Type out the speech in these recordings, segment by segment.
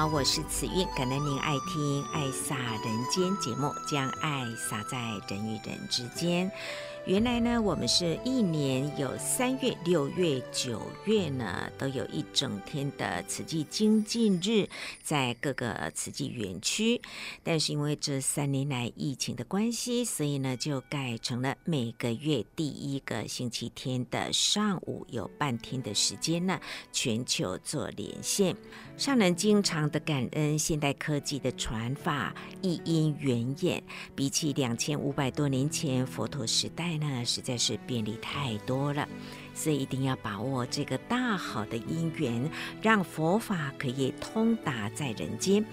好，我是慈韵，感恩您爱听《爱洒人间》节目，将爱洒在人与人之间。原来呢，我们是一年有三月、六月、九月呢，都有一整天的慈济精进日，在各个慈济园区。但是因为这三年来疫情的关系，所以呢，就改成了每个月第一个星期天的上午有半天的时间呢，全球做连线。上人经常的感恩现代科技的传法，一因缘演，比起两千五百多年前佛陀时代呢，实在是便利太多了，所以一定要把握这个大好的因缘，让佛法可以通达在人间，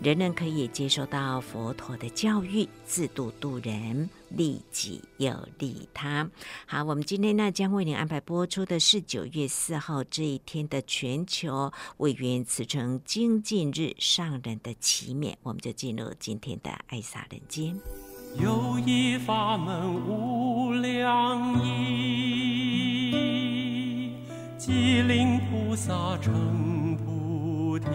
人人可以接受到佛陀的教育，自度度人。利己又利他。好，我们今天呢将为您安排播出的是九月四号这一天的全球委员慈诚精进日上人的祈勉，我们就进入今天的爱洒人间。有一法门无量义，即令菩萨成菩提。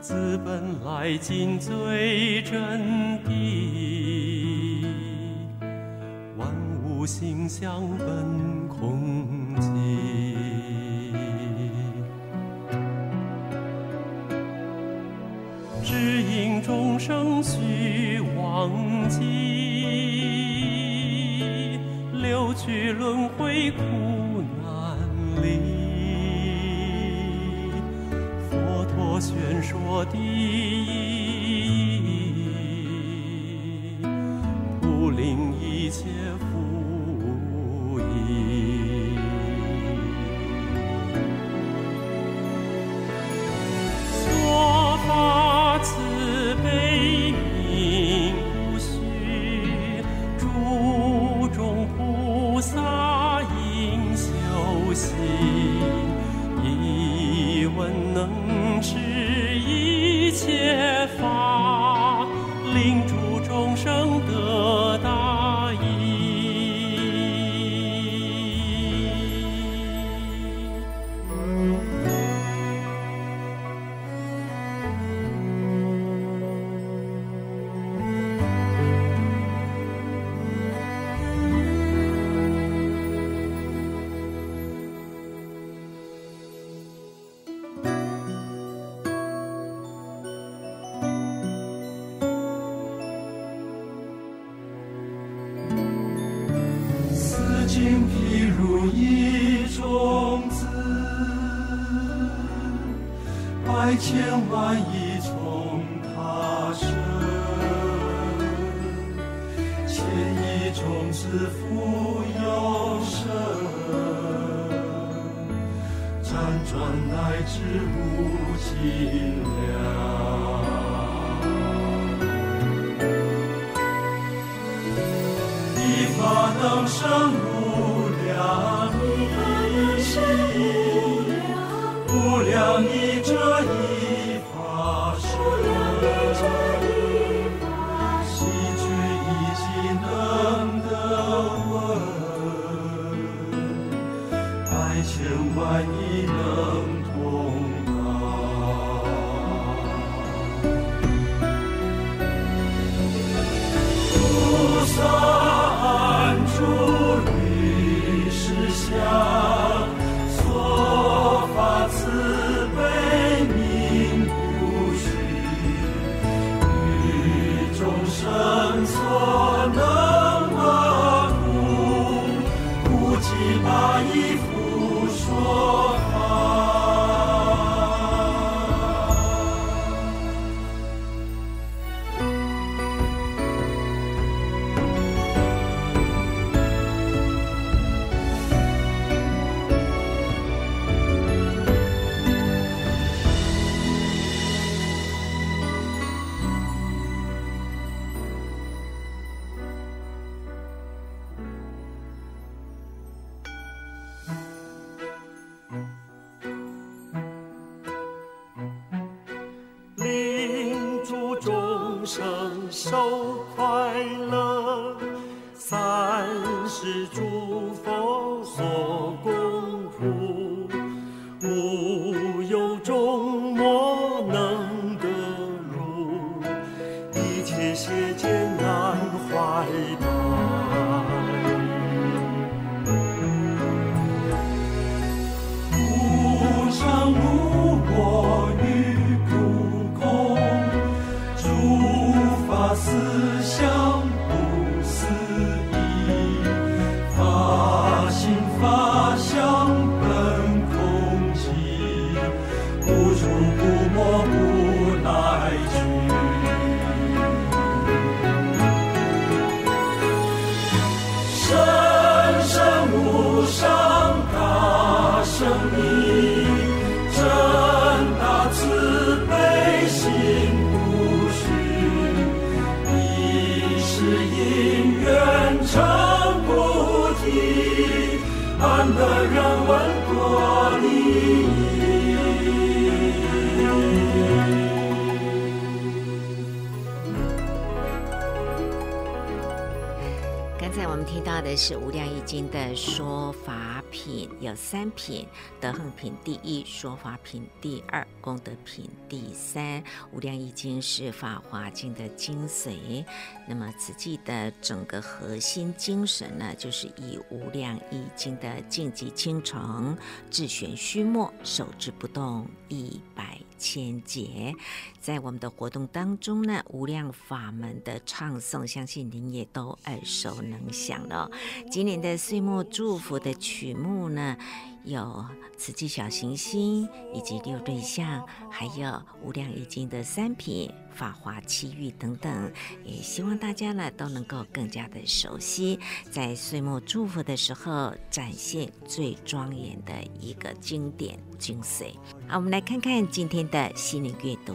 自本来尽最真谛，万物性相本空记，从此富有生，辗转乃至无尽量。一发等无量，一无量，无量一。到的是《无量义经》的说法品有三品：德行品第一，说法品第二，功德品第三。《无量义经》是《法华经》的精髓。那么此记的整个核心精神呢，就是以《无量义经》的净寂清澄、自玄虚末、守之不动、一百千劫，在我们的活动当中呢，无量法门的唱诵，相信您也都耳熟能详了。今年的岁末祝福的曲目呢，有瓷器小行星以及六对象，还有无量义经的三品、法华七喻等等，也希望大家呢都能够更加的熟悉，在岁末祝福的时候展现最庄严的一个经典精髓。好，我们来看看今天的心灵阅读。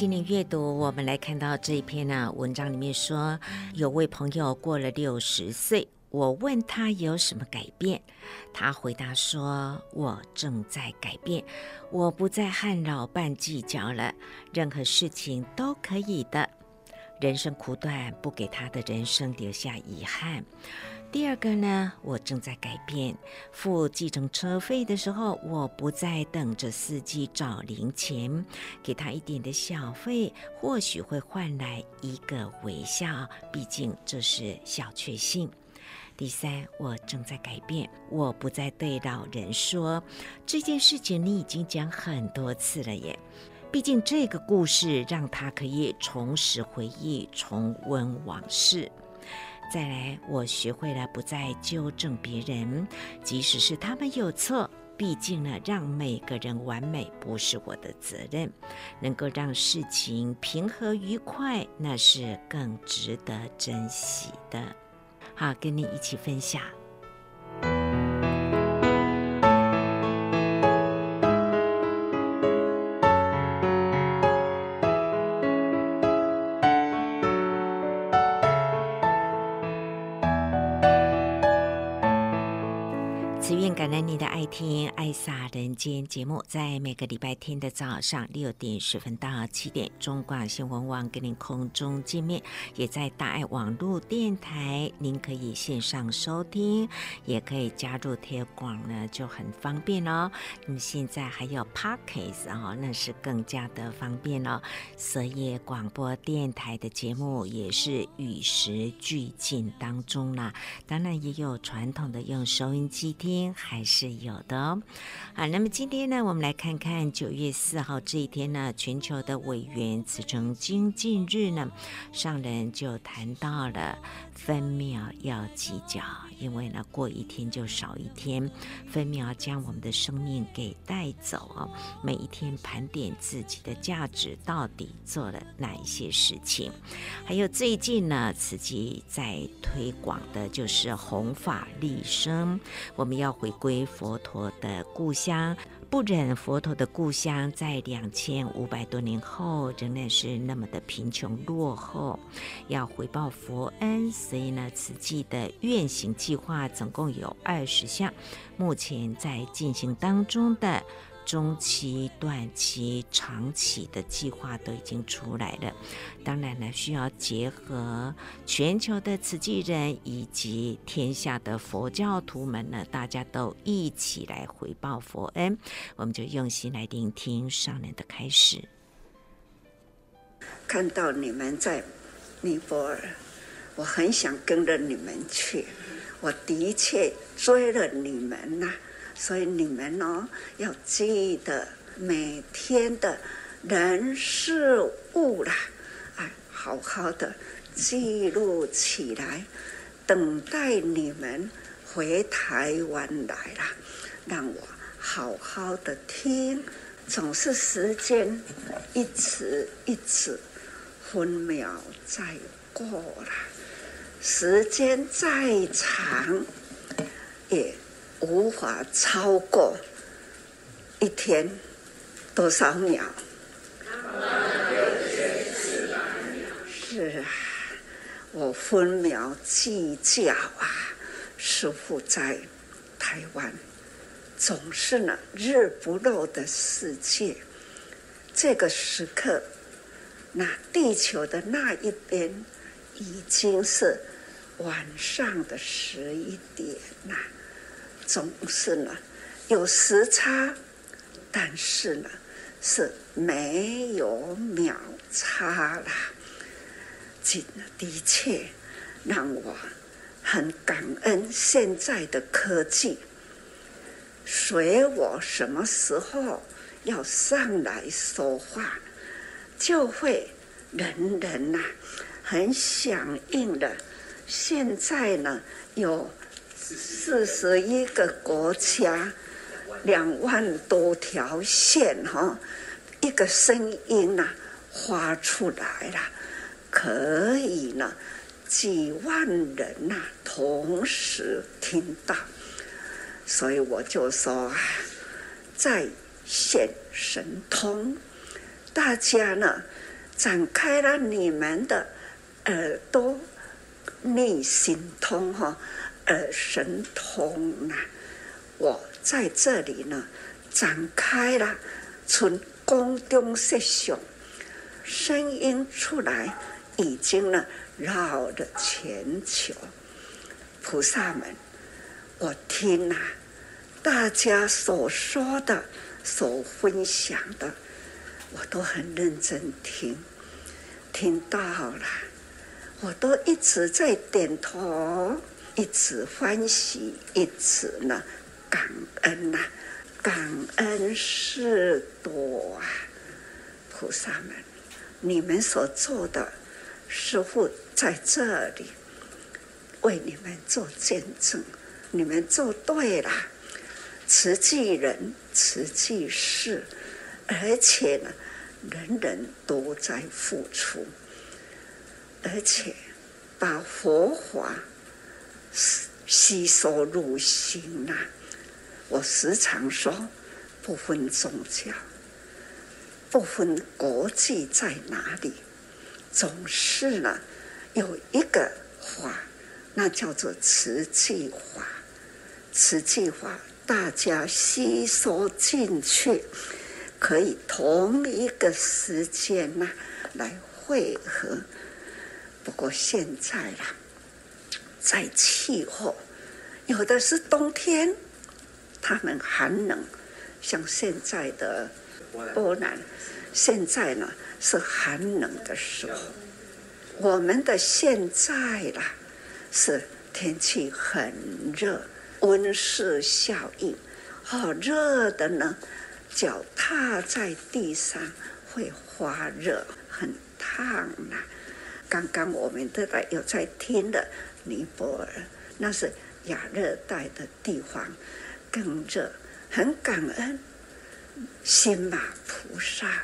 心灵阅读，我们来看到这一篇呢、文章里面说，有位朋友过了六十岁，我问他有什么改变，他回答说：“我正在改变，我不再和老伴计较了，任何事情都可以的。人生苦短，不给他的人生留下遗憾。”第二个呢，我正在改变。付计程车费的时候，我不再等着司机找零钱，给他一点的小费，或许会换来一个微笑。毕竟这是小确幸。第三，我正在改变。我不再对老人说这件事情，你已经讲很多次了耶。毕竟这个故事让他可以重拾回忆，重温往事。再来，我学会了不再纠正别人，即使是他们有错。毕竟呢，让每个人完美不是我的责任，能够让事情平和愉快，那是更值得珍惜的。好，跟你一起分享。撒人间》节目，在每个礼拜天的早上六点十分到七点，中广新闻网跟您空中见面，也在大爱网络电台，您可以线上收听，也可以加入贴广呢，就很方便哦。那么现在还有 Podcast 哦，那是更加的方便哦。所以广播电台的节目也是与时俱进当中啦。当然也有传统的用收音机听。还是有的哦。好，那么今天呢，我们来看看九月四号这一天呢，全球的委员慈诚精进日呢，上人就谈到了分秒要计较，因为呢，过一天就少一天，分秒将我们的生命给带走哦。每一天盘点自己的价值，到底做了哪一些事情？还有最近呢，慈济在推广的就是弘法利生，我们要回归佛陀的故乡。不忍佛陀的故乡在两千五百多年后仍然是那么的贫穷落后，要回报佛恩，所以呢，慈济的愿行计划总共有二十项，目前在进行当中的。中期、短期、长期的计划都已经出来了。当然呢，需要结合全球的慈济人以及天下的佛教徒们呢，大家都一起来回报佛恩。我们就用心来聆听上人的开始。看到你们在尼泊尔，我很想跟着你们去。我的确追了你们呐、所以你们哦，要记得每天的人事物啦，哎，好好的记录起来，等待你们回台湾来啦，让我好好的听。总是时间一直一直分秒在过啦，时间再长也。无法超过一天多少秒？是啊，我分秒计较啊！师傅在台湾，总是呢日不落的世界。这个时刻，那地球的那一边已经是晚上的十一点了。总是呢，有时差，但是呢，是没有秒差啦。的的确，让我很感恩现在的科技。随我什么时候要上来说话，就会人人呐、很响应的。现在呢，有。四十一个国家，两万多条线哈，一个声音呐发出来了，可以呢几万人呐同时听到，所以我就说啊，在线神通，大家呢展开了你们的耳朵内心通哈。呃，神通呐、我在这里呢，展开了，从空中设想，声音出来，已经呢绕着全球。菩萨们，我听呐、大家所说的、所分享的，我都很认真听，听到了，我都一直在点头。一直欢喜，一直呢感恩呐、感恩事多啊！菩萨们，你们所做的，师父在这里为你们做见证，你们做对了，慈济人，慈济事，而且呢，人人都在付出，而且把佛法。吸收入心呐、我时常说，不分宗教，不分国际在哪里，总是呢有一个法，那叫做慈济法。慈济法，大家吸收进去，可以同一个时间呐来汇合。不过现在啦。在气候，有的是冬天，他们寒冷，像现在的波兰，现在呢是寒冷的时候。我们的现在啦，是天气很热，温室效应，好热的呢，脚踏在地上会发热，很烫啊。刚刚我们都在有在听的尼泊尔，那是亚热带的地方，更热，很感恩心马菩萨，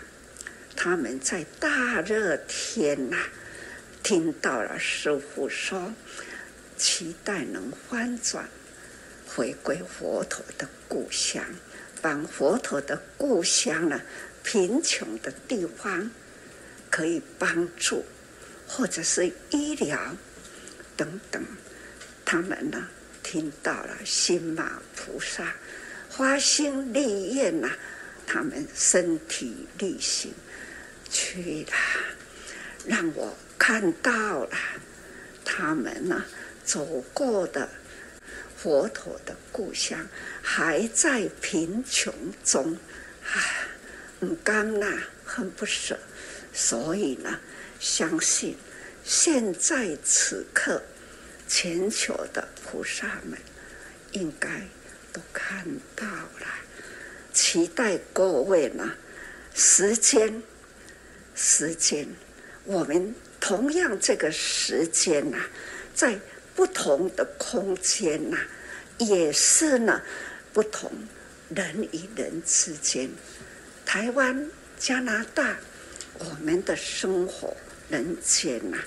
他们在大热天呐、听到了师傅说，期待能翻转，回归佛陀的故乡，帮佛陀的故乡呢，贫穷的地方可以帮助。或者是医疗等等，他们呢听到了心马菩萨发心立愿呐，他们身体力行去了，让我看到了他们呢走过的佛陀的故乡，还在贫穷中，唉，很甘呐，很不舍，所以呢。相信现在此刻，全球的菩萨们应该都看到了。期待各位呢，时间，时间，我们同样这个时间呐，在不同的空间呐，也是呢，不同人与人之间，台湾、加拿大，我们的生活。人间呐、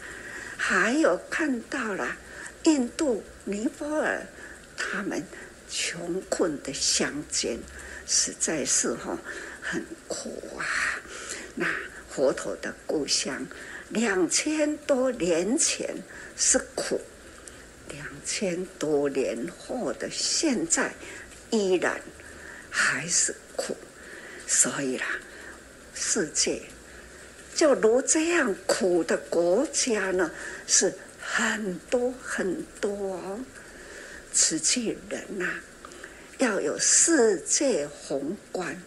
还有看到了印度、尼泊尔，他们穷困的乡间，实在是哈很苦啊。那佛陀的故乡，两千多年前是苦，两千多年后的现在依然还是苦，所以啦，世界。就如这样苦的国家呢，是很多很多哦。慈济人呐、要有世界宏观，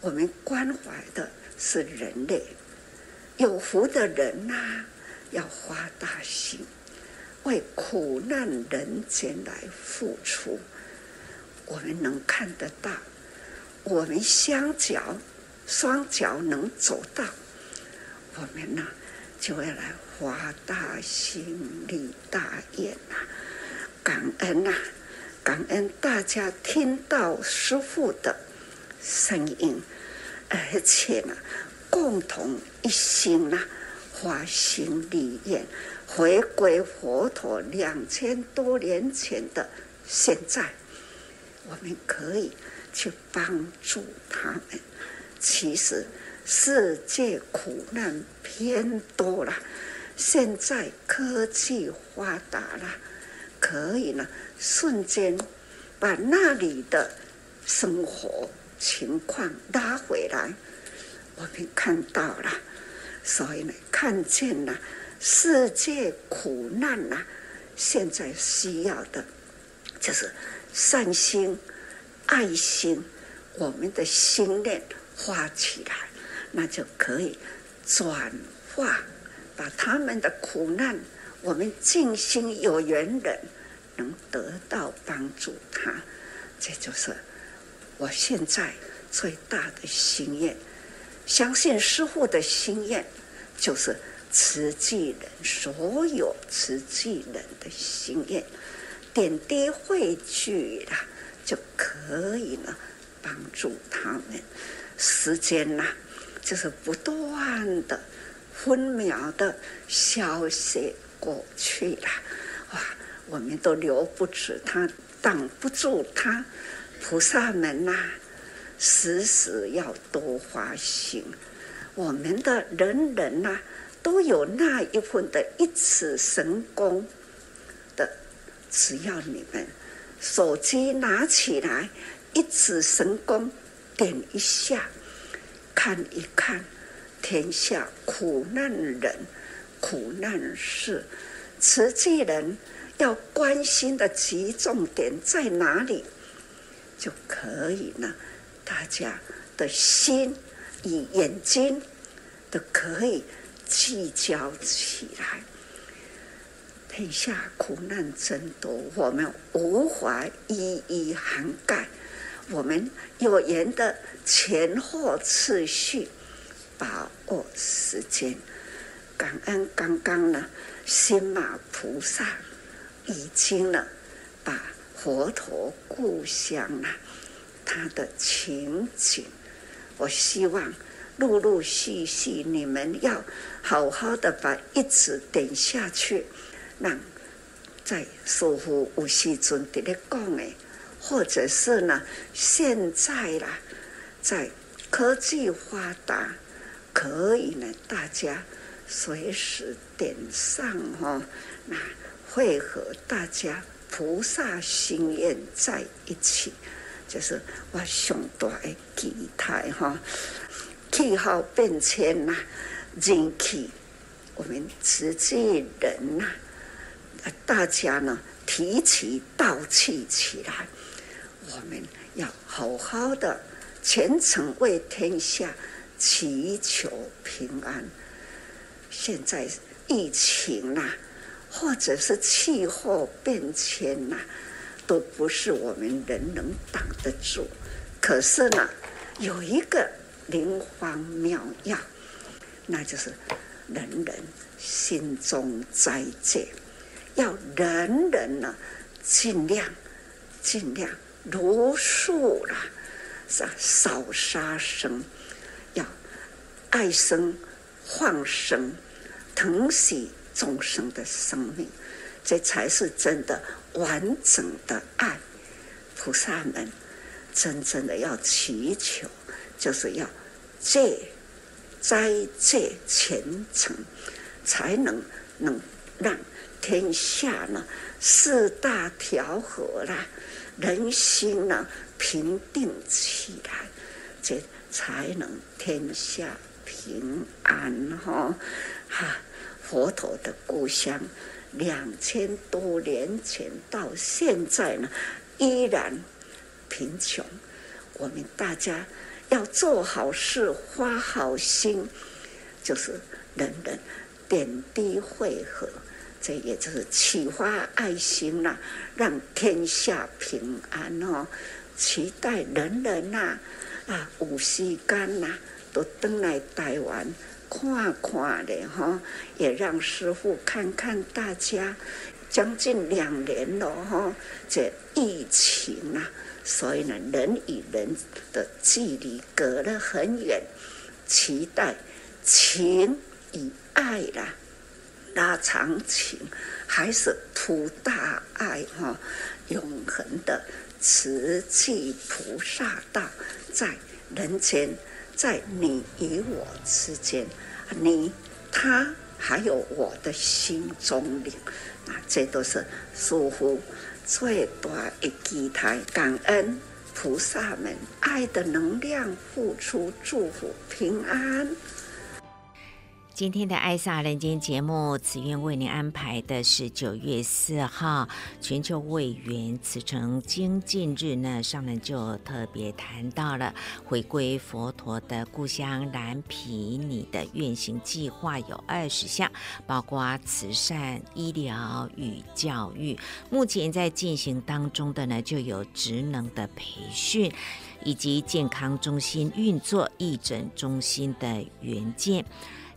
我们关怀的是人类，有福的人呐、要发大心，为苦难人间来付出。我们能看得到，我们双脚双脚能走到。我们呢，就要来发大心立大愿呐，感恩呐，感恩大家听到师父的声音，而且呢，共同一心呐，发心立愿，回归佛陀两千多年前的现在，我们可以去帮助他们。其实。世界苦难偏多了，现在科技发达了，可以呢瞬间把那里的生活情况拉回来。我们看到了，所以呢看见了世界苦难呐，现在需要的就是善心、爱心，我们的心念发起来。那就可以转化，把他们的苦难，我们尽心有缘人能得到帮助他，这就是我现在最大的心愿。相信师父的心愿，就是慈济人所有慈济人的心愿，点滴汇聚了，就可以呢帮助他们。时间呐。就是不断的分秒的消息过去了，哇！我们都留不住他，挡不住他。菩萨们呐、时时要多发心。我们的人人呐、都有那一份的一指神功的，只要你们手机拿起来，一指神功，点一下。看一看，天下苦难人、苦难事，慈济人要关心的集中点在哪里，就可以呢？大家的心与眼睛都可以聚焦起来。天下苦难真多，我们无法一一涵盖。我们有缘的前后次序，把握时间。感恩刚刚呢，新马菩萨已经呢，把佛陀故乡啊，他的情景，我希望陆陆续续你们要好好的把一直点下去。让在师父有时阵在咧讲的，或者是呢，现在啦，在科技发达，可以呢，大家随时点上哈，那会和大家菩萨心愿在一起，就是我上大的期待哈。气候变迁呐，人气，我们慈济人呐。大家呢，提起道气起来，我们要好好的虔诚为天下祈求平安。现在疫情呐、啊，或者是气候变迁呐、啊，都不是我们人能挡得住。可是呢，有一个灵方妙药，那就是人人心中斋戒。要人人呢，尽量尽量如数啦，少少杀生，要爱生放生，疼惜众生的生命，这才是真的完整的爱。菩萨们真正的要祈求，就是要戒斋戒虔诚，才能能让。天下呢，四大调和啦，人心呢平定起来，这才能天下平安哈。哈，佛陀的故乡，两千多年前到现在呢，依然贫穷。我们大家要做好事，发好心，就是人人点滴汇合。这也就是启发爱心呐、让天下平安哦。期待人人呐，啊，有时间呐，都登来台湾看看的哈，也让师傅看看大家。将近两年了哈，这疫情啊，所以呢，人与人的距离隔得很远，期待情与爱啦。拉长情，还是图大爱哈？永恒的慈济菩萨道在人间，在你与我之间，你他还有我的心中灵，那这都是师父最大的期待。感恩菩萨们爱的能量，付出祝福平安。今天的《爱萨人间》节目，慈苑为您安排的是九月四号全球委员慈诚精进日呢，上人就特别谈到了回归佛陀的故乡蓝毗尼的愿行计划有二十项，包括慈善、医疗与教育。目前在进行当中的呢，就有职能的培训，以及健康中心运作、义诊中心的援建。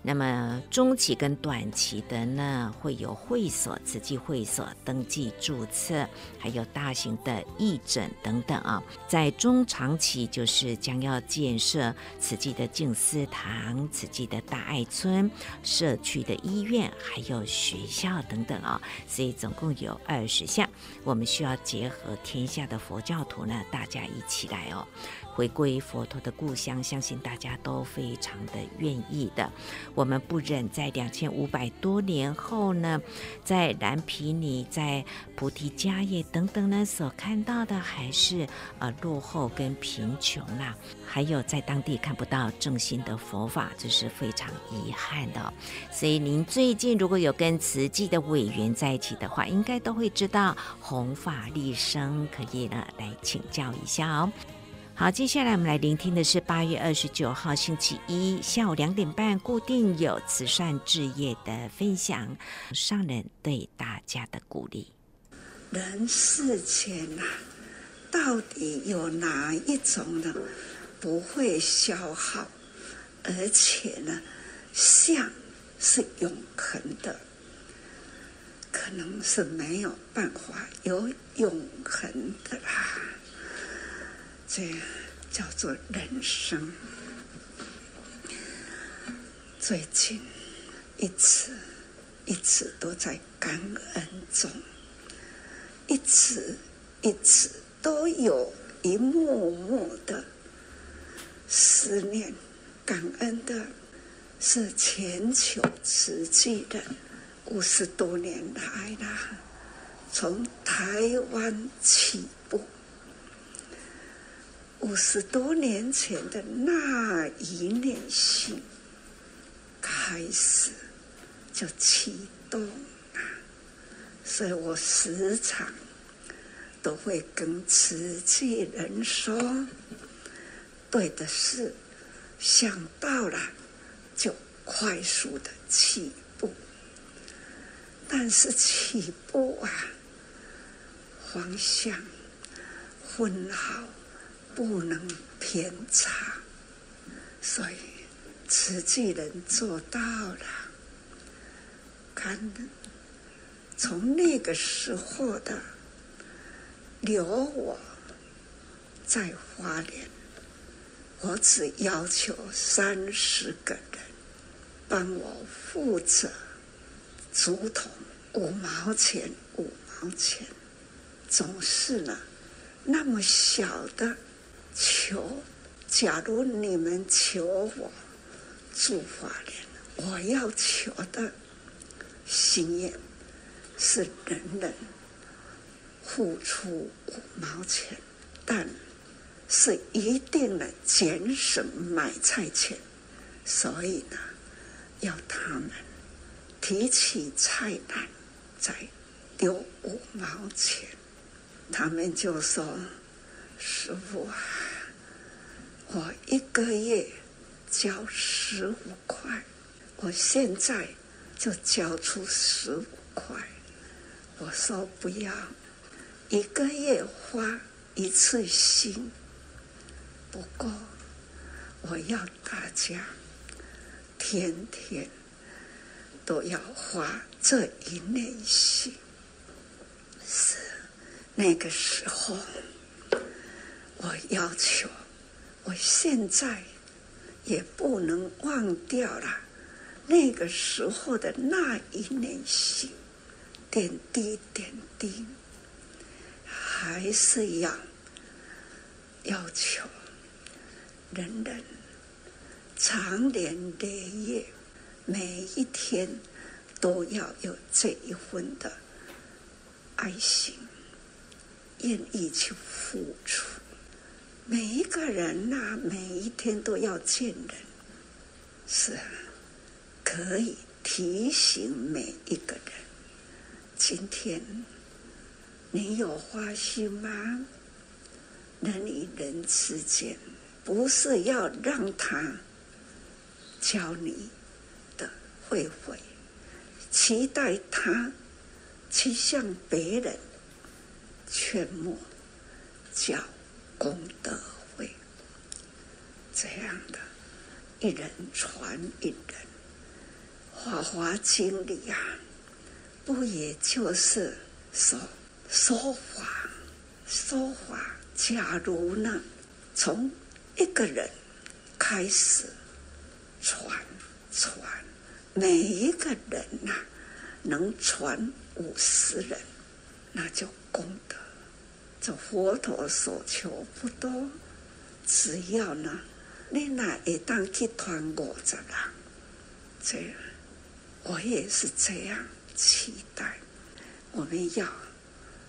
那么中期跟短期的呢，会有会所、慈济会所登记注册，还有大型的义诊等等啊。在中长期，就是将要建设慈济的静思堂、慈济的大爱村、社区的医院，还有学校等等啊。所以总共有二十项，我们需要结合天下的佛教徒呢，大家一起来哦。回归佛陀的故乡，相信大家都非常的愿意的。我们不忍在两千五百多年后呢，在蓝毗尼、在菩提迦叶等等呢，所看到的还是呃落后跟贫穷啦，还有在当地看不到正心的佛法，这是非常遗憾的。所以您最近如果有跟慈济的委员在一起的话，应该都会知道弘法利生，可以呢来请教一下哦。好，接下来我们来聆听的是八月二十九号星期一下午两点半，固定有慈善置业的分享，上人对大家的鼓励。人世间呐，到底有哪一种呢？不会消耗，而且呢，相是永恒的，可能是没有办法有永恒的啦。这叫做人生。最近一直一直都在感恩中，一直一直都有一幕幕的思念。感恩的是全球实际的五十多年来啦，从台湾起。五十多年前的那一念心开始就启动了，所以我时常都会跟慈济人说：对的事想到了就快速的起步，但是起步啊，方向分好。不能偏差，所以慈济人做到了。看，从那个时候的留我在花莲，我只要求三十个人帮我负责竹筒，五毛钱，五毛钱，总是呢那么小的。求，假如你们求我住花莲，我要求的心愿是人人付出五毛钱，但是一定能节省买菜钱。所以呢，要他们提起菜单再丢五毛钱，他们就说。师父啊，我一个月交十五块，我现在就交出十五块。我说不要，一个月花一次心不过，我要大家天天都要花这一内心。是那个时候。我要求，我现在也不能忘掉了那个时候的那一念心，点滴点滴，还是要要求人人长年累月，每一天都要有这一份的爱心，愿意去付出。每一个人呐、每一天都要见人，是啊，可以提醒每一个人。今天你有花心吗？人与人之间，不是要让他教你的会会，期待他去向别人劝莫教。功德会这样的，一人传一人，《法华经》里呀，不也就是说说法说法？假如呢，从一个人开始传传，每一个人呐、能传五十人，那就功德。这佛陀所求不多，只要呢，你那一旦去团我这啦，这，我也是这样期待。我们要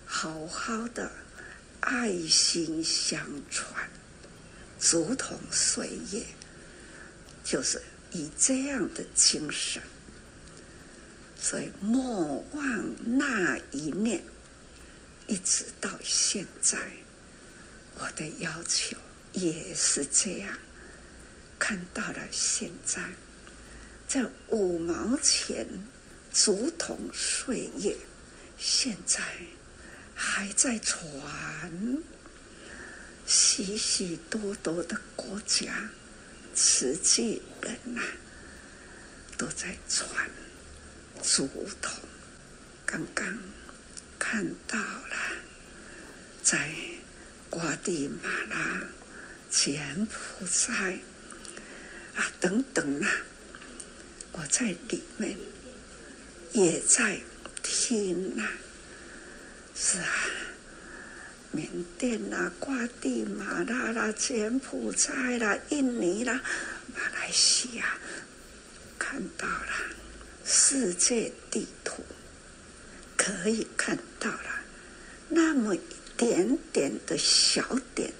好好的爱心相传，竹筒岁月，就是以这样的精神，所以莫忘那一念。一直到现在，我的要求也是这样，看到了现在这五毛钱竹筒岁月，现在还在传，许许多多的国家慈济人呐、都在传竹筒。刚刚看到了，在瓜地马拉、柬埔寨啊等等啊，我在里面也在听啊，是啊，缅甸啦、瓜地马拉啦、柬埔寨啦、印尼啦、马来西亚，看到了世界地图。可以看到了，那么一点点的小点，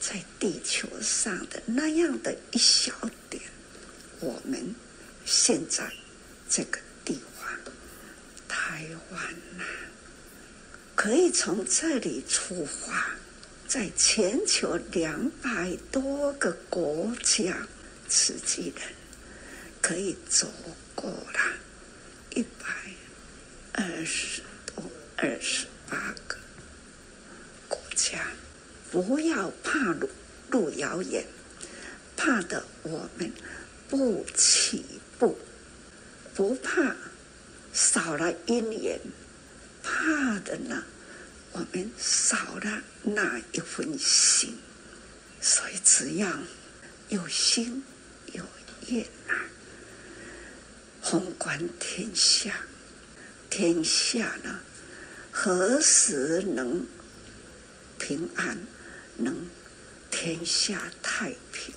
在地球上的那样的一小点，我们现在这个地方，台湾呐，可以从这里出发，在全球两百多个国家，慈济人可以走过了一百。二十多、二十八个国家，不要怕路路遥远，怕的我们不起步；不怕少了因缘，怕的呢，我们少了那一份心。所以只要有心有愿啊，宏观天下。天下呢，何时能平安？能天下太平？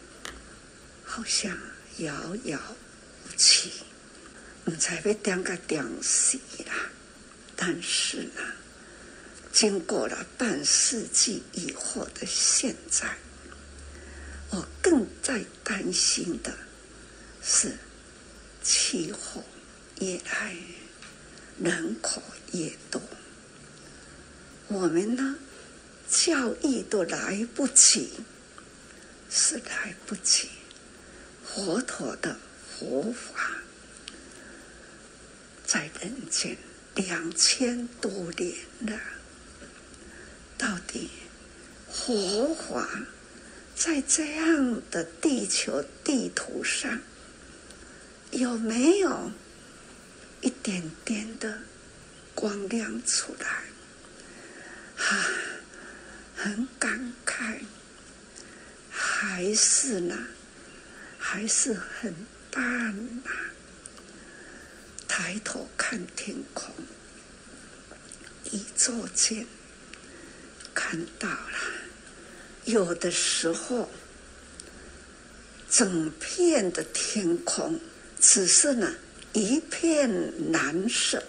好像遥遥无期。我才被点个点死啦。但是呢，经过了半世纪以后的现在，我更在担心的是气候越来。人口越多，我们呢，教育都来不及，是来不及。佛陀的佛法在人间两千多年了，到底佛法在这样的地球地图上有没有？一点点的光亮出来，啊，很感慨，还是呢，还是很淡呐。抬头看天空，一座间看到了，有的时候，整片的天空只是呢。一片蓝色，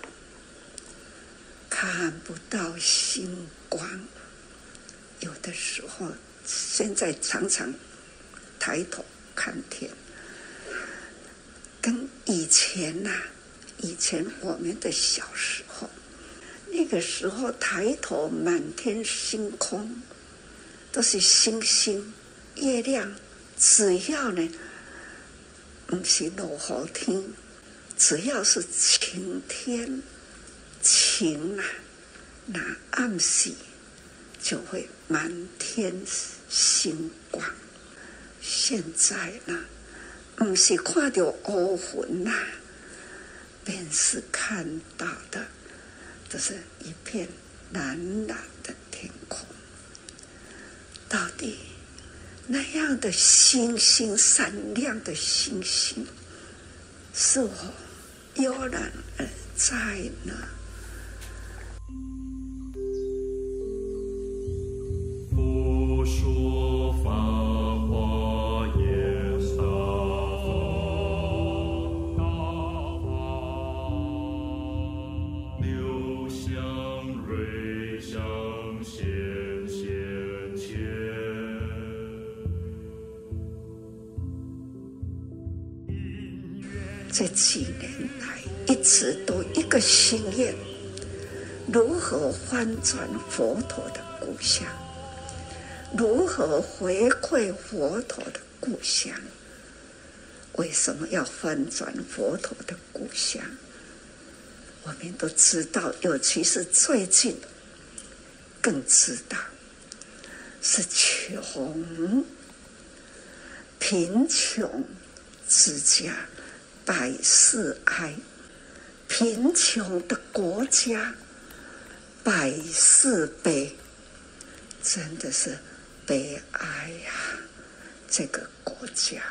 看不到星光。有的时候，现在常常抬头看天，跟以前呐、以前我们的小时候，那个时候抬头满天星空，都是星星、月亮，只要呢，不是落雨天。只要是晴天，晴啊，那暗时就会满天星光。现在呢，不是看到乌云呐，便是看到的，都是一片蓝蓝的天空。到底那样的星星，闪亮的星星，是否？悠然而在呢。翻转佛陀的故乡？如何回馈佛陀的故乡？为什么要翻转佛陀的故乡？我们都知道，尤其是最近，更知道是穷，贫穷之家百事哀，贫穷的国家百事悲，真的是悲哀呀！这个国家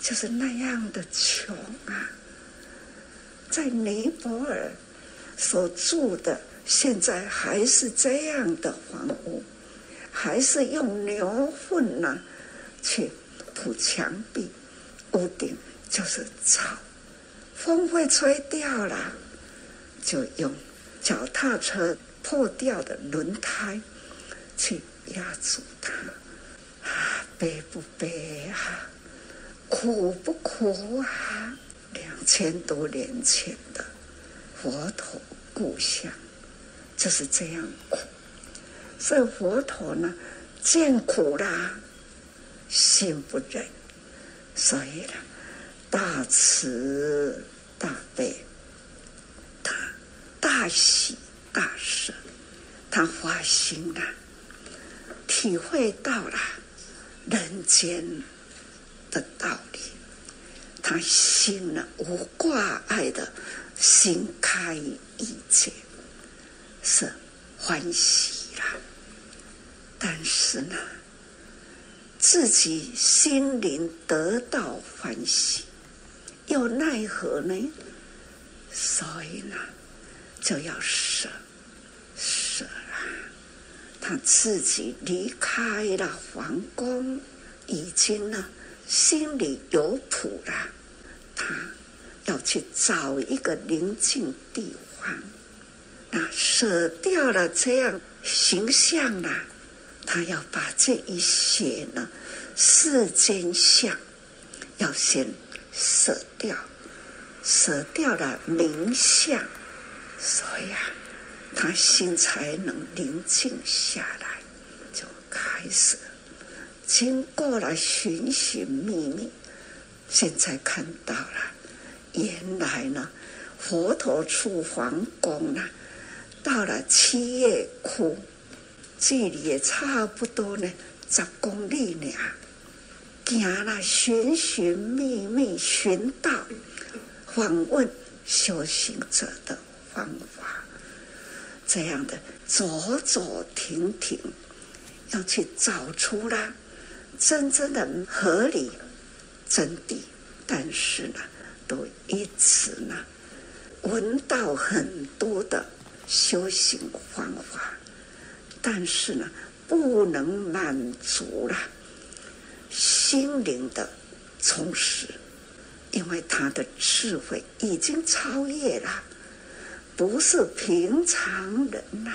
就是那样的穷啊。在尼泊尔所住的，现在还是这样的房屋，还是用牛粪呢、去铺墙壁，屋顶就是草，风会吹掉了，就用脚踏车破掉的轮胎去压住它，啊，悲不悲啊？苦不苦啊？两千多年前的佛陀故乡就是这样苦，所以佛陀呢见苦啦，心不忍，所以呢大慈大悲，大喜大舍，他发心了，体会到了人间的道理。他心呢无挂碍的心开一切，是欢喜啦。但是呢，自己心灵得到欢喜，又奈何呢？所以呢，就要舍舍啦。他自己离开了皇宫，已经呢心里有谱了。他要去找一个宁静地方，那舍掉了这样形象了，他要把这一些呢世间相要先舍掉，舍掉了名相，所以啊，他心才能宁静下来，就开始经过了寻寻觅觅。现在看到了，原来呢，佛陀出皇宫呢，到了七叶窟，距离也差不多呢，十公里呢，行了寻寻觅觅寻道，访问修行者的方法，这样的走走停停，要去找出啦真正的合理。真谛，但是呢，都一直呢闻到很多的修行方法，但是呢，不能满足了心灵的充实，因为他的智慧已经超越了，不是平常人呐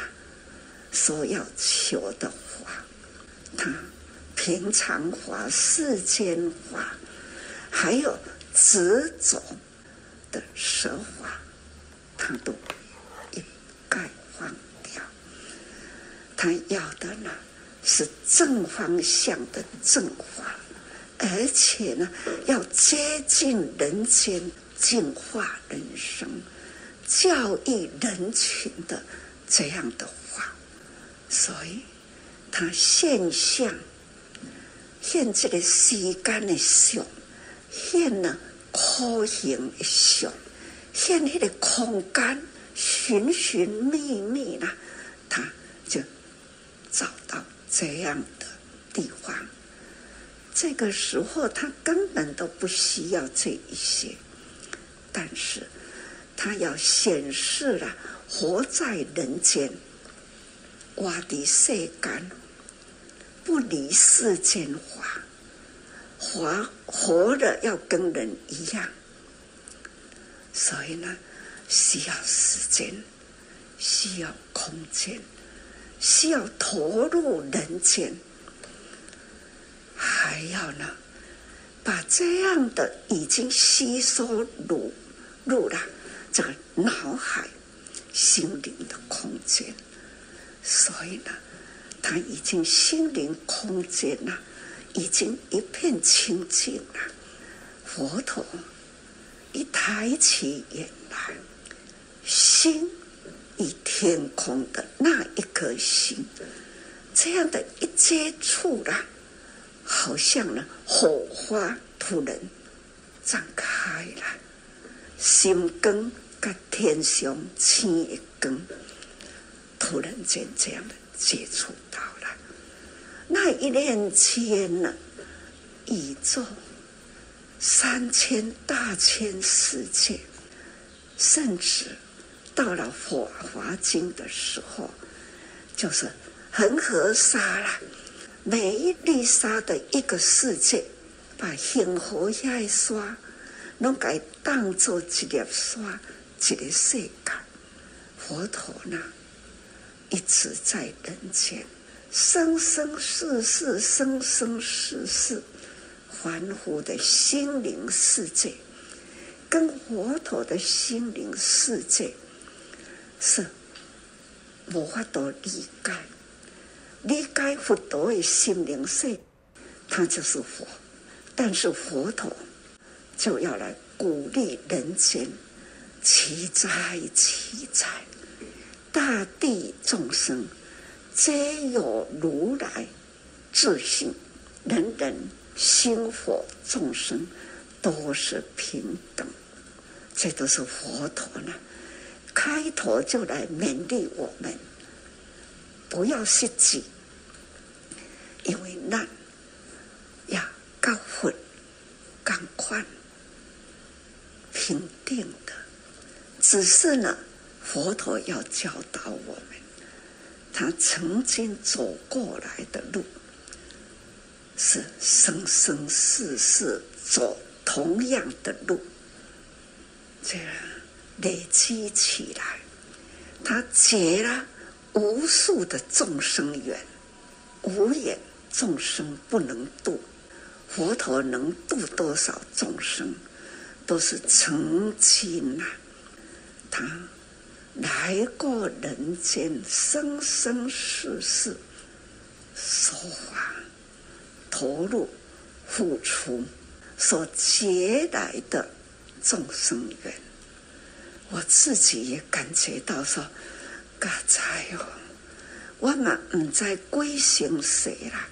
所要求的话，他平常话、世间话。还有执着的奢华，他都一概忘掉。他要的呢是正方向的正法，而且呢要接近人间，净化人生，教育人群的这样的话。所以，他现象现这个时间的相。现了空行一想，现那个空间寻寻觅觅呢，他就找到这样的地方。这个时候他根本都不需要这一些，但是他要显示了活在人间，我的世间，不离世间法。活活的要跟人一样，所以呢，需要时间，需要空间，需要投入人间，还要呢，把这样的已经吸收入入了这个脑海、心灵的空间，所以呢，他已经心灵空间了，已经一片清净了。佛陀一抬起眼来，心与天空的那一颗心，这样的一接触了，好像呢火花突然绽开了，心光跟天上星一光，突然间这样的接触到了，那一念间呢，宇宙三千大千世界，甚至到了《法华经》的时候，就是恒河沙了，每一粒沙的一个世界，把恒河下的沙，拢该当做一粒沙，这个世界。佛陀呢，一直在人间，生生世世，生生世世，凡夫的心灵世界，跟佛陀的心灵世界是无法度理解。理解佛陀的心灵世界，他就是佛。但是佛陀就要来鼓励人间，奇哉奇哉！大地众生皆有如来自性，人人心佛众生都是平等，这都是佛陀呢。开头就来勉励我们，不要失志，因为那呀高分、高宽、平定的，只是呢。佛陀要教导我们，他曾经走过来的路是生生世世走同样的路，这样累积起来，他结了无数的众生缘，无眼众生不能度，佛陀能度多少众生，都是曾经啊，他。来过人间，生生世世，说法、投入、付出，所结来的众生缘，我自己也感觉到说，刚才哦，我嘛唔知归向谁啦，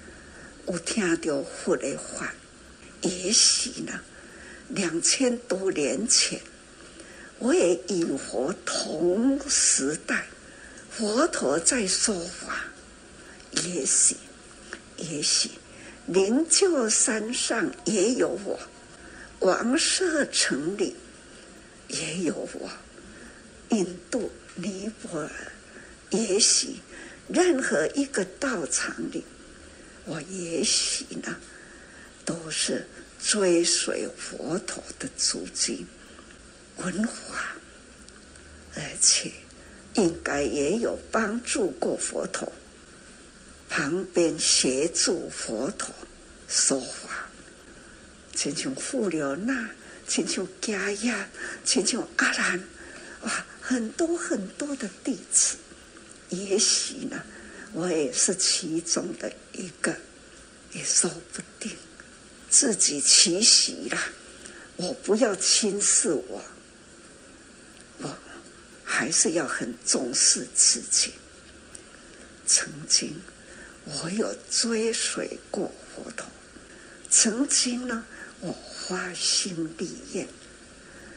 有听到佛的话，也许呢，两千多年前。我也与佛同时代，佛陀在说法，也许，也许灵鹫山上也有我，王舍城里也有我，印度、尼泊尔，也许任何一个道场里，我也许呢，都是追随佛陀的足迹。文化，而且应该也有帮助过佛陀，旁边协助佛陀说法，亲像富留那，亲像迦叶，亲像阿难，哇，很多很多的弟子，也许呢，我也是其中的一个，也说不定。自己奇袭了，我不要轻视我。还是要很重视自己。曾经，我有追随过佛陀。曾经呢，我花心立业，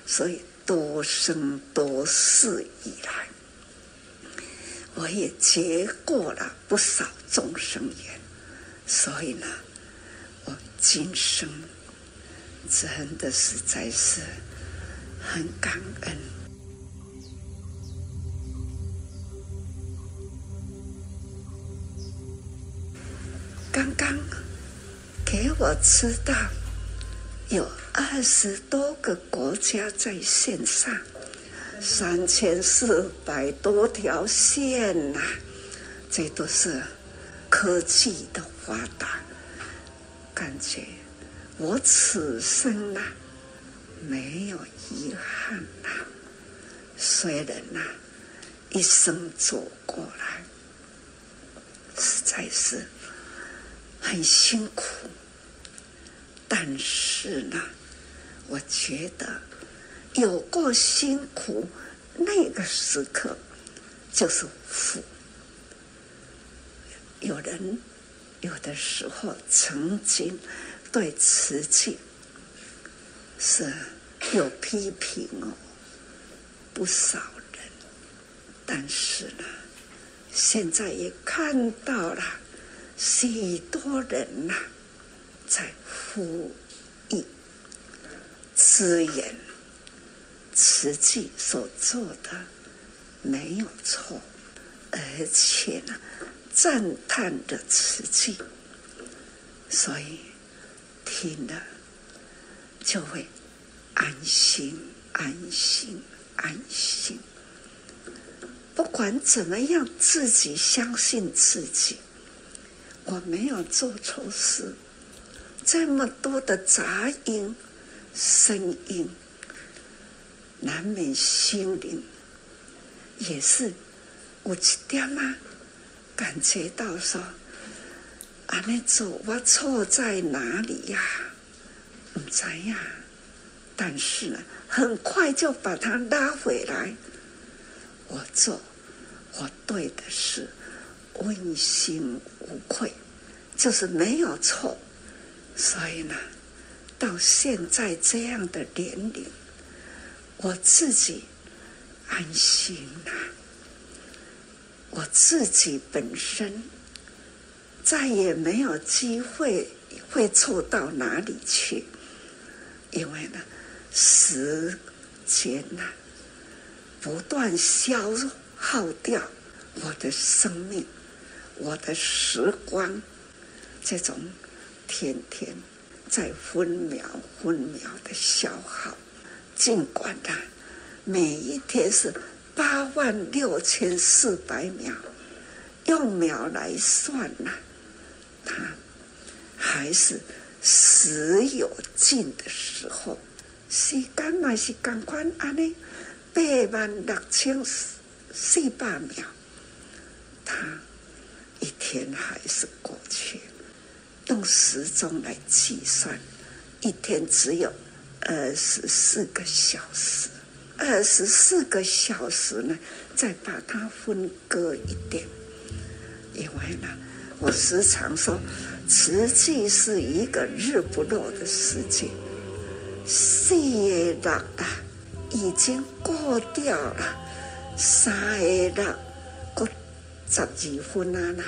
所以多生多世以来，我也结过了不少众生缘。所以呢，我今生真的实在是很感恩。刚刚给我知道，有二十多个国家在线上，三千四百多条线呐、这都是科技的发达。感觉我此生呐、啊，没有遗憾呐、虽然呐、一生走过来，实。在是很辛苦。但是呢，我觉得有过辛苦，那个时刻就是福。有人有的时候曾经对瓷器是有批评哦，不少人，但是呢，现在也看到了许多人呐、在呼吁支援实际所做的没有错，而且呢。赞叹的词句，所以听了就会安心、安心、安心。不管怎么样，自己相信自己，我没有做错事。这么多的杂音、声音，难免心灵也是有一点啊。感觉到说，啊，你走，我错在哪里呀？不知呀。但是呢，很快就把它拉回来。我做，我对的事，问心无愧，就是没有错。所以呢，到现在这样的年龄，我自己安心了。我自己本身再也没有机会会错到哪里去，因为呢，时间呐不断消耗掉我的生命，我的时光，这种天天在分秒分秒的消耗，尽管它每一天是。八万六千四百秒，用秒来算呐、啊，它还是时有尽的时候。时间嘛是赶快安尼，八万六千四百秒，它一天还是过去。用时钟来计算，一天只有二十四个小时。二十四个小时呢，再把它分割一点，因为呢，我时常说，实际是一个日不落的世界，四个六啊，已经过掉了，三个六，十二分啊啦。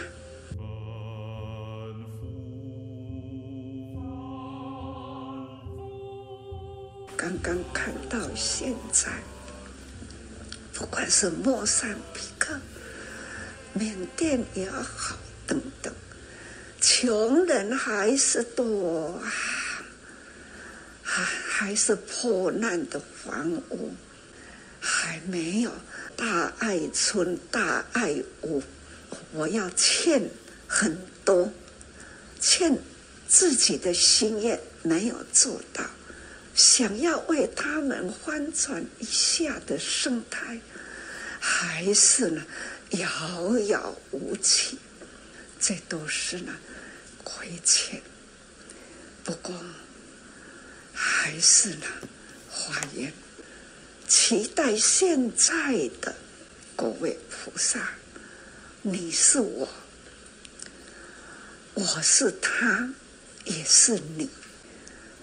刚刚看到现在，不管是莫桑比克、缅甸也好，等等，穷人还是多啊，还还是破烂的房屋，还没有大爱村、大爱屋。我要欠很多，欠自己的心愿没有做到。想要为他们翻转一下的生态，还是呢遥遥无期，这都是呢亏欠。不过还是呢发愿，期待现在的各位菩萨，你是我，我是他，也是你，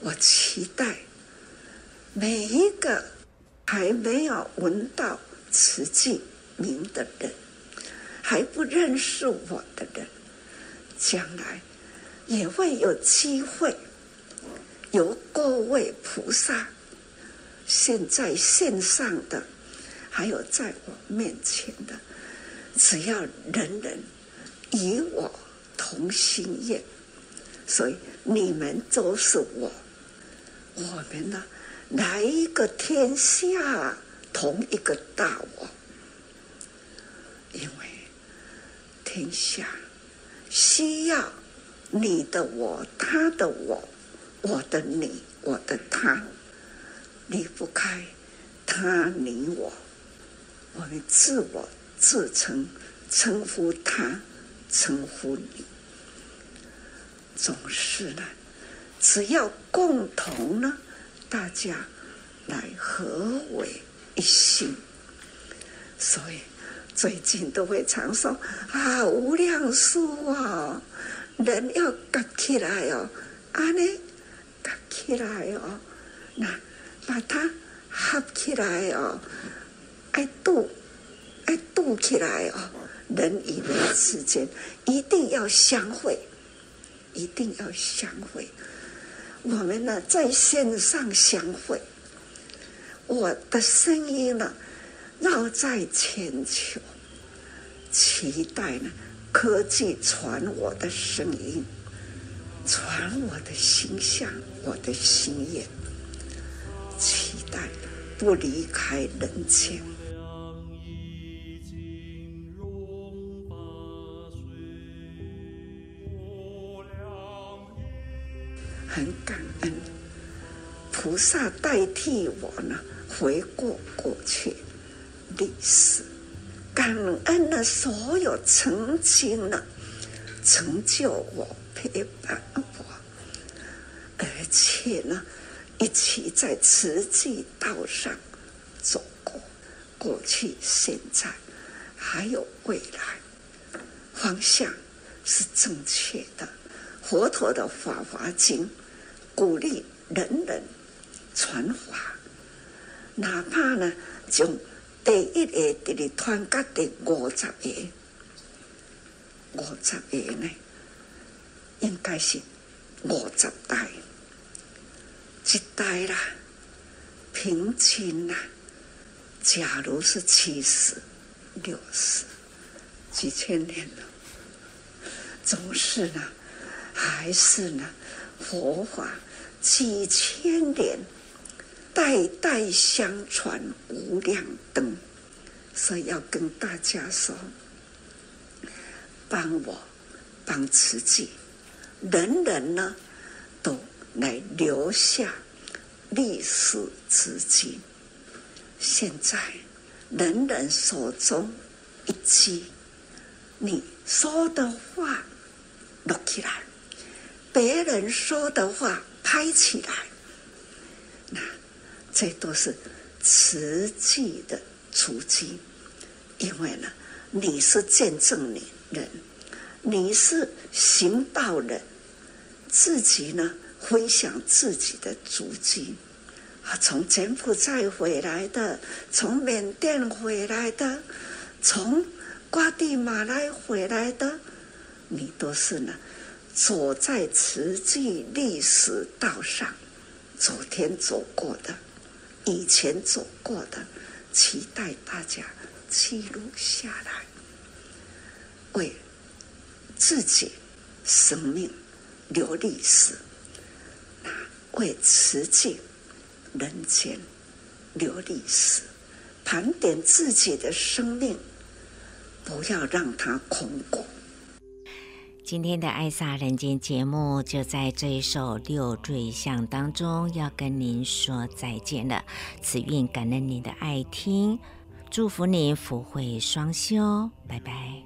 我期待。每一个还没有闻到慈济名的人，还不认识我的人，将来也会有机会由各位菩萨，现在线上的，还有在我面前的，只要人人与我同心愿，所以你们都是我，我们呢？来一个天下同一个大我，因为天下需要你的我、他的我、我的你、我的他，离不开他、你、我。我们自我自称称呼他，称呼你。总是呢，只要共同呢，大家来合为一心，所以最近都会常说啊，无量寿啊，人要夹起来哦，啊呢，夹起来哦，那把它合起来哦，爱度，爱度起来哦，人与人之间一定要相会。一定要相会，我们呢在线上相会，我的声音呢绕在全球，期待呢科技传我的声音，传我的形象，我的心愿，期待不离开人间。很感恩，菩萨代替我呢，回顾过去历史，感恩了所有曾经呢成就我、陪伴我，而且呢一起在慈济道上走过，过去、现在还有未来，方向是正确的。佛陀的《法华经》。鼓励人人传法，哪怕呢，从第一个直直传到第五十个，五十个呢，应该是五十代，一代啦，平均啦，假如是七十、六十，几千年了，总是呢，还是呢，佛法。几千年，代代相传，无量灯。所以要跟大家说，帮我，帮自己，人人呢来留下历史资金。现在人人手中一机，你说的话录起来，别人说的话。拍起来，那这都是慈济的足迹，因为呢，你是见证人，你是行道人，自己呢分享自己的足迹，啊，从柬埔寨回来的，从缅甸回来的，从瓜地马拉回来的，你都是呢。走在慈济历史道上，昨天走过的，以前走过的，期待大家记录下来，为自己生命留历史，会辞去人间留璃史盘点自己的生命不要让它空过今天的爱萨人间节目就在这一首六坠巷当中要跟您说再见了。此韵感恩您的爱听祝福您福慧双修拜拜。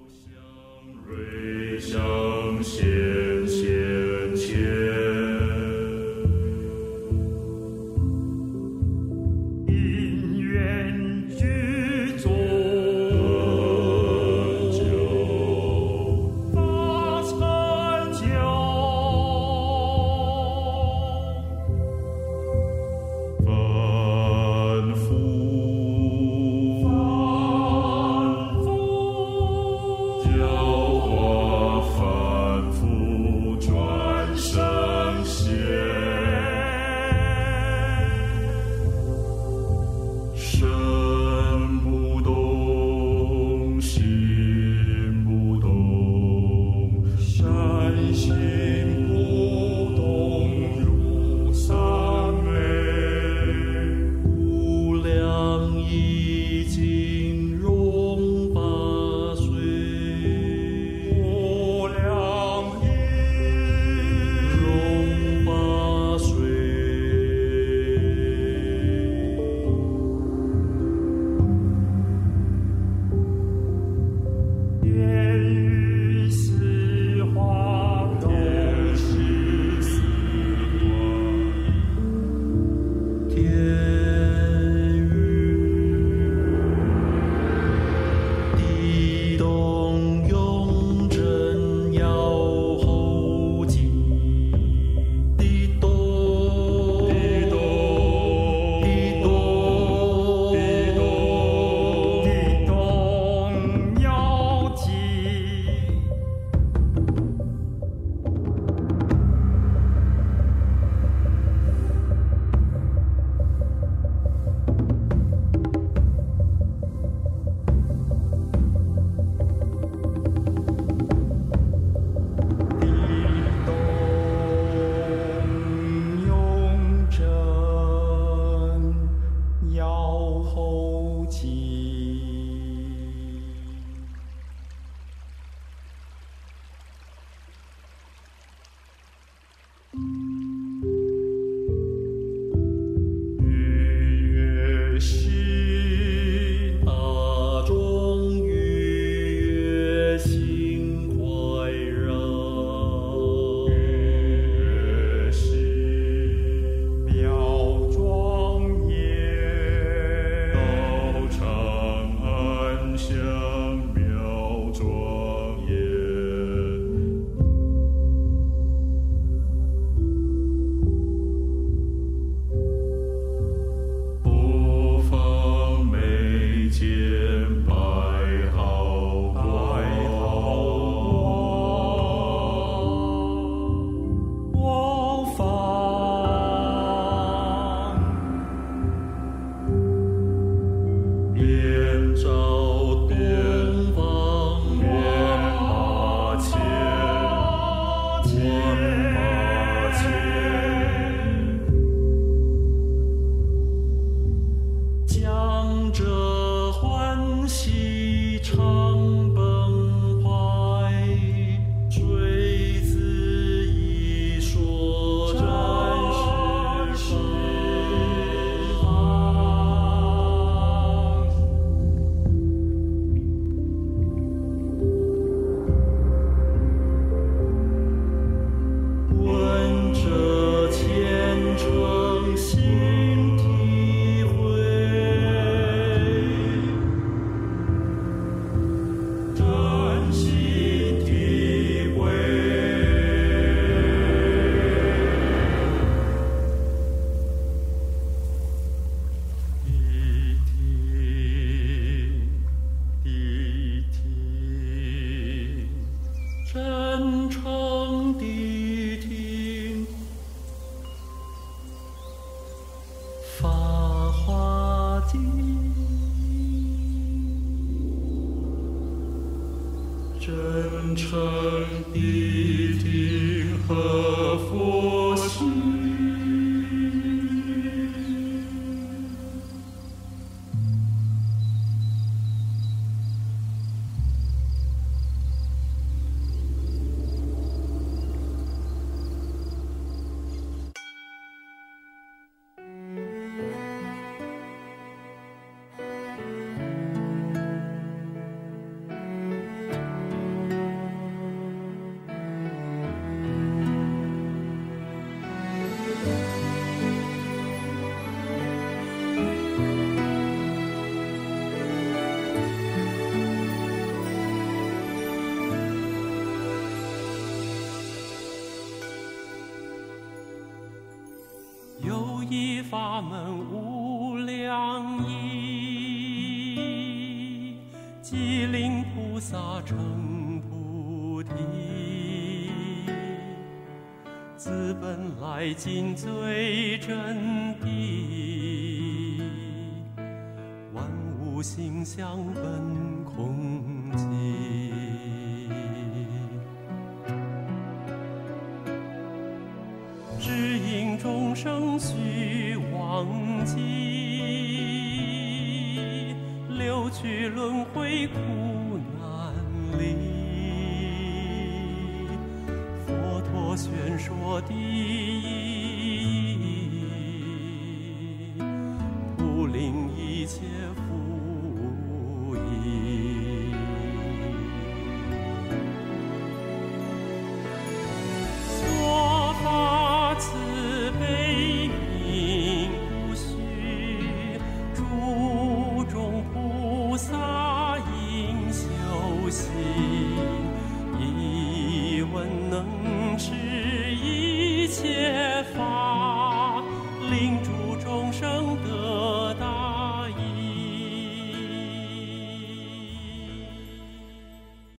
法门无量义，寂灵菩萨成菩提，自本来尽最真谛，万物性相本空己六去轮回苦难里，佛陀宣说的意义，普令一切佛。